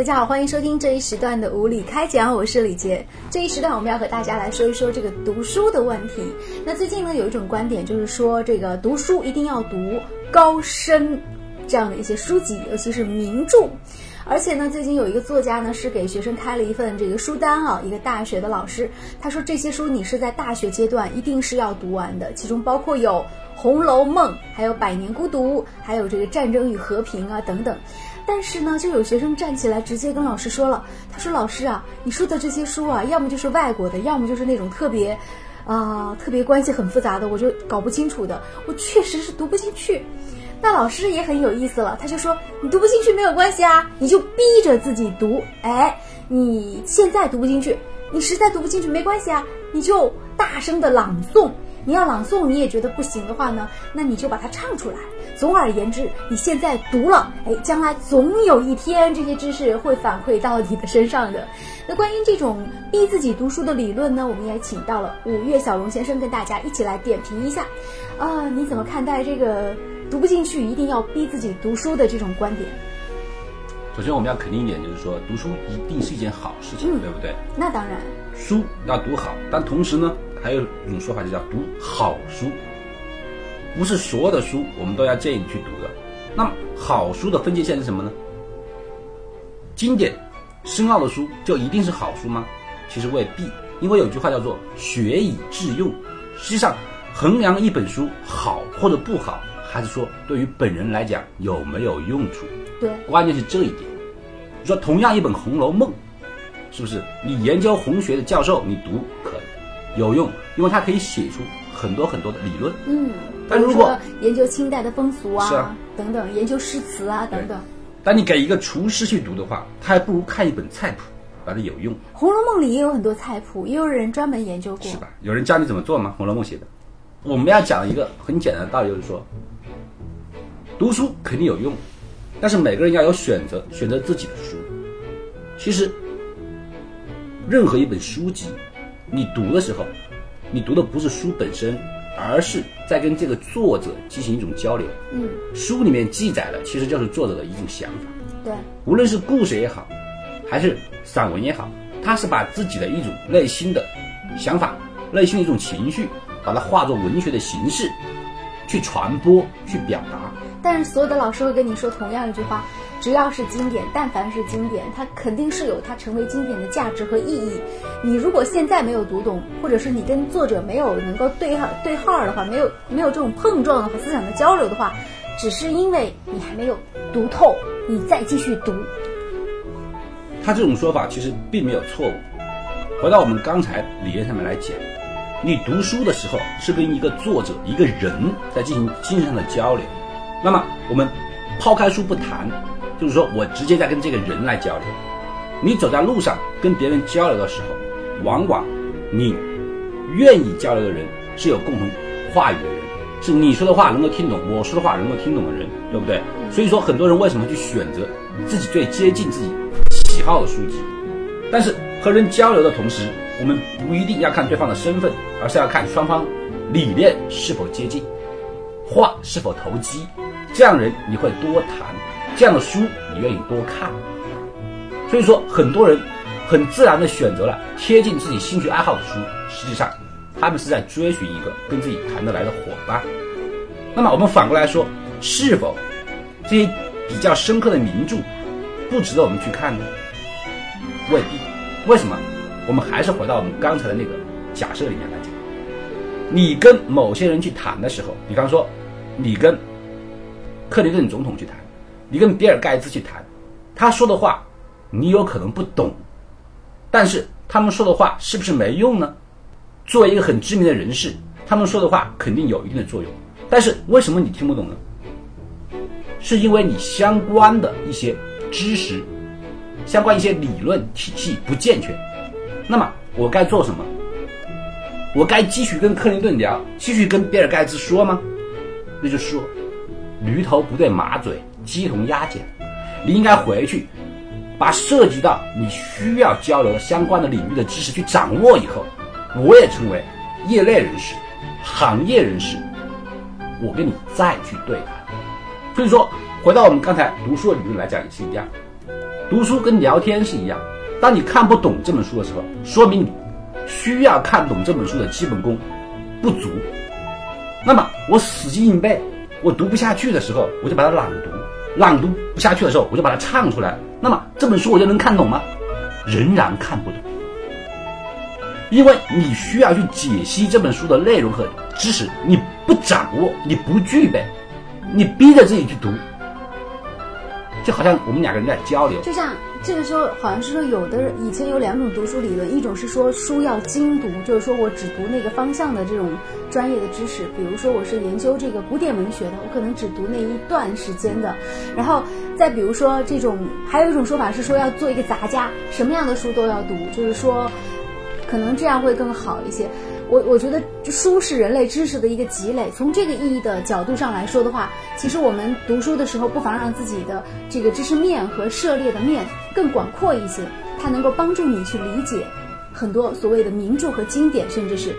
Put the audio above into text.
大家好，欢迎收听这一时段的无理开讲，我是李杰。这一时段我们要和大家来说一说这个读书的问题。那最近呢，有一种观点就是说，这个读书一定要读高深这样的一些书籍，尤其是名著。而且呢，最近有一个作家呢，是给学生开了一份这个书单啊，一个大学的老师，他说这些书你是在大学阶段一定是要读完的，其中包括有《红楼梦》，还有《百年孤独》，还有这个《战争与和平》啊等等。但是呢，就有学生站起来直接跟老师说了，他说：“老师啊，你说的这些书啊，要么就是外国的，要么就是那种特别，啊，特别关系很复杂的，我就搞不清楚的，我确实是读不进去。”那老师也很有意思了，他就说：“你读不进去没有关系啊，你就逼着自己读。哎，你现在读不进去，你实在读不进去没关系啊，你就大声的朗诵。你要朗诵，你也觉得不行的话呢，那你就把它唱出来。总而言之，你现在读了，哎，将来总有一天这些知识会反馈到你的身上的。那关于这种逼自己读书的理论呢，我们也请到了五月小龙先生跟大家一起来点评一下。啊，你怎么看待这个？”读不进去，一定要逼自己读书的这种观点。首先，我们要肯定一点，就是说读书一定是一件好事情，对不对？那当然。书要读好，但同时呢，还有一种说法就叫读好书。不是所有的书我们都要建议你去读的。那么，好书的分界线是什么呢？经典、深奥的书就一定是好书吗？其实未必，因为有句话叫做“学以致用”。实际上，衡量一本书好或者不好。还是说，对于本人来讲有没有用处？对，关键是这一点。你说同样一本《红楼梦》，是不是你研究红学的教授你读可有用？因为它可以写出很多很多的理论。嗯，但如果研究清代的风俗啊，等等，研究诗词啊等等。当你给一个厨师去读的话，他还不如看一本菜谱来的有用。《红楼梦》里也有很多菜谱，也有人专门研究过。是吧？有人教你怎么做吗？《红楼梦》写的。我们要讲一个很简单的道理，就是说。读书肯定有用，但是每个人要有选择，选择自己的书。其实，任何一本书籍，你读的时候，你读的不是书本身，而是在跟这个作者进行一种交流。嗯，书里面记载的其实就是作者的一种想法。对，无论是故事也好，还是散文也好，他是把自己的一种内心的想法、内心的一种情绪，把它化作文学的形式去传播、去表达。但是所有的老师会跟你说同样一句话：只要是经典，但凡是经典，它肯定是有它成为经典的价值和意义。你如果现在没有读懂，或者是你跟作者没有能够对号对号的话，没有没有这种碰撞和思想的交流的话，只是因为你还没有读透，你再继续读。他这种说法其实并没有错误。回到我们刚才理念上面来讲，你读书的时候是跟一个作者、一个人在进行精神上的交流。那么我们抛开书不谈，就是说我直接在跟这个人来交流。你走在路上跟别人交流的时候，往往你愿意交流的人是有共同话语的人，是你说的话能够听懂，我说的话能够听懂的人，对不对？所以说很多人为什么去选择自己最接近自己喜好的书籍？但是和人交流的同时，我们不一定要看对方的身份，而是要看双方理念是否接近，话是否投机。这样人你会多谈，这样的书你愿意多看，所以说很多人很自然的选择了贴近自己兴趣爱好的书，实际上他们是在追寻一个跟自己谈得来的伙伴。那么我们反过来说，是否这些比较深刻的名著不值得我们去看呢？未必。为什么？我们还是回到我们刚才的那个假设里面来讲，你跟某些人去谈的时候，比方说你跟。克林顿总统去谈，你跟比尔盖茨去谈，他说的话你有可能不懂，但是他们说的话是不是没用呢？作为一个很知名的人士，他们说的话肯定有一定的作用，但是为什么你听不懂呢？是因为你相关的一些知识，相关一些理论体系不健全。那么我该做什么？我该继续跟克林顿聊，继续跟比尔盖茨说吗？那就说。驴头不对马嘴，鸡同鸭讲。你应该回去，把涉及到你需要交流的相关的领域的知识去掌握以后，我也成为业内人士、行业人士，我跟你再去对谈。所以说，回到我们刚才读书的理论来讲也是一样。读书跟聊天是一样，当你看不懂这本书的时候，说明你需要看懂这本书的基本功不足。那么我死记硬背，我读不下去的时候，我就把它朗读；朗读不下去的时候，我就把它唱出来。那么这本书我就能看懂吗？仍然看不懂，因为你需要去解析这本书的内容和知识，你不掌握，你不具备，你逼着自己去读，就好像我们两个人在交流。就像这个时候，好像是说有的人以前有两种读书理论，一种是说书要精读，就是说我只读那个方向的这种专业的知识，比如说我是研究这个古典文学的，我可能只读那一段时间的。然后再比如说这种，还有一种说法是说要做一个杂家，什么样的书都要读，就是说可能这样会更好一些。我我觉得书是人类知识的一个积累。从这个意义的角度上来说的话，其实我们读书的时候，不妨让自己的这个知识面和涉猎的面更广阔一些，它能够帮助你去理解很多所谓的名著和经典，甚至是。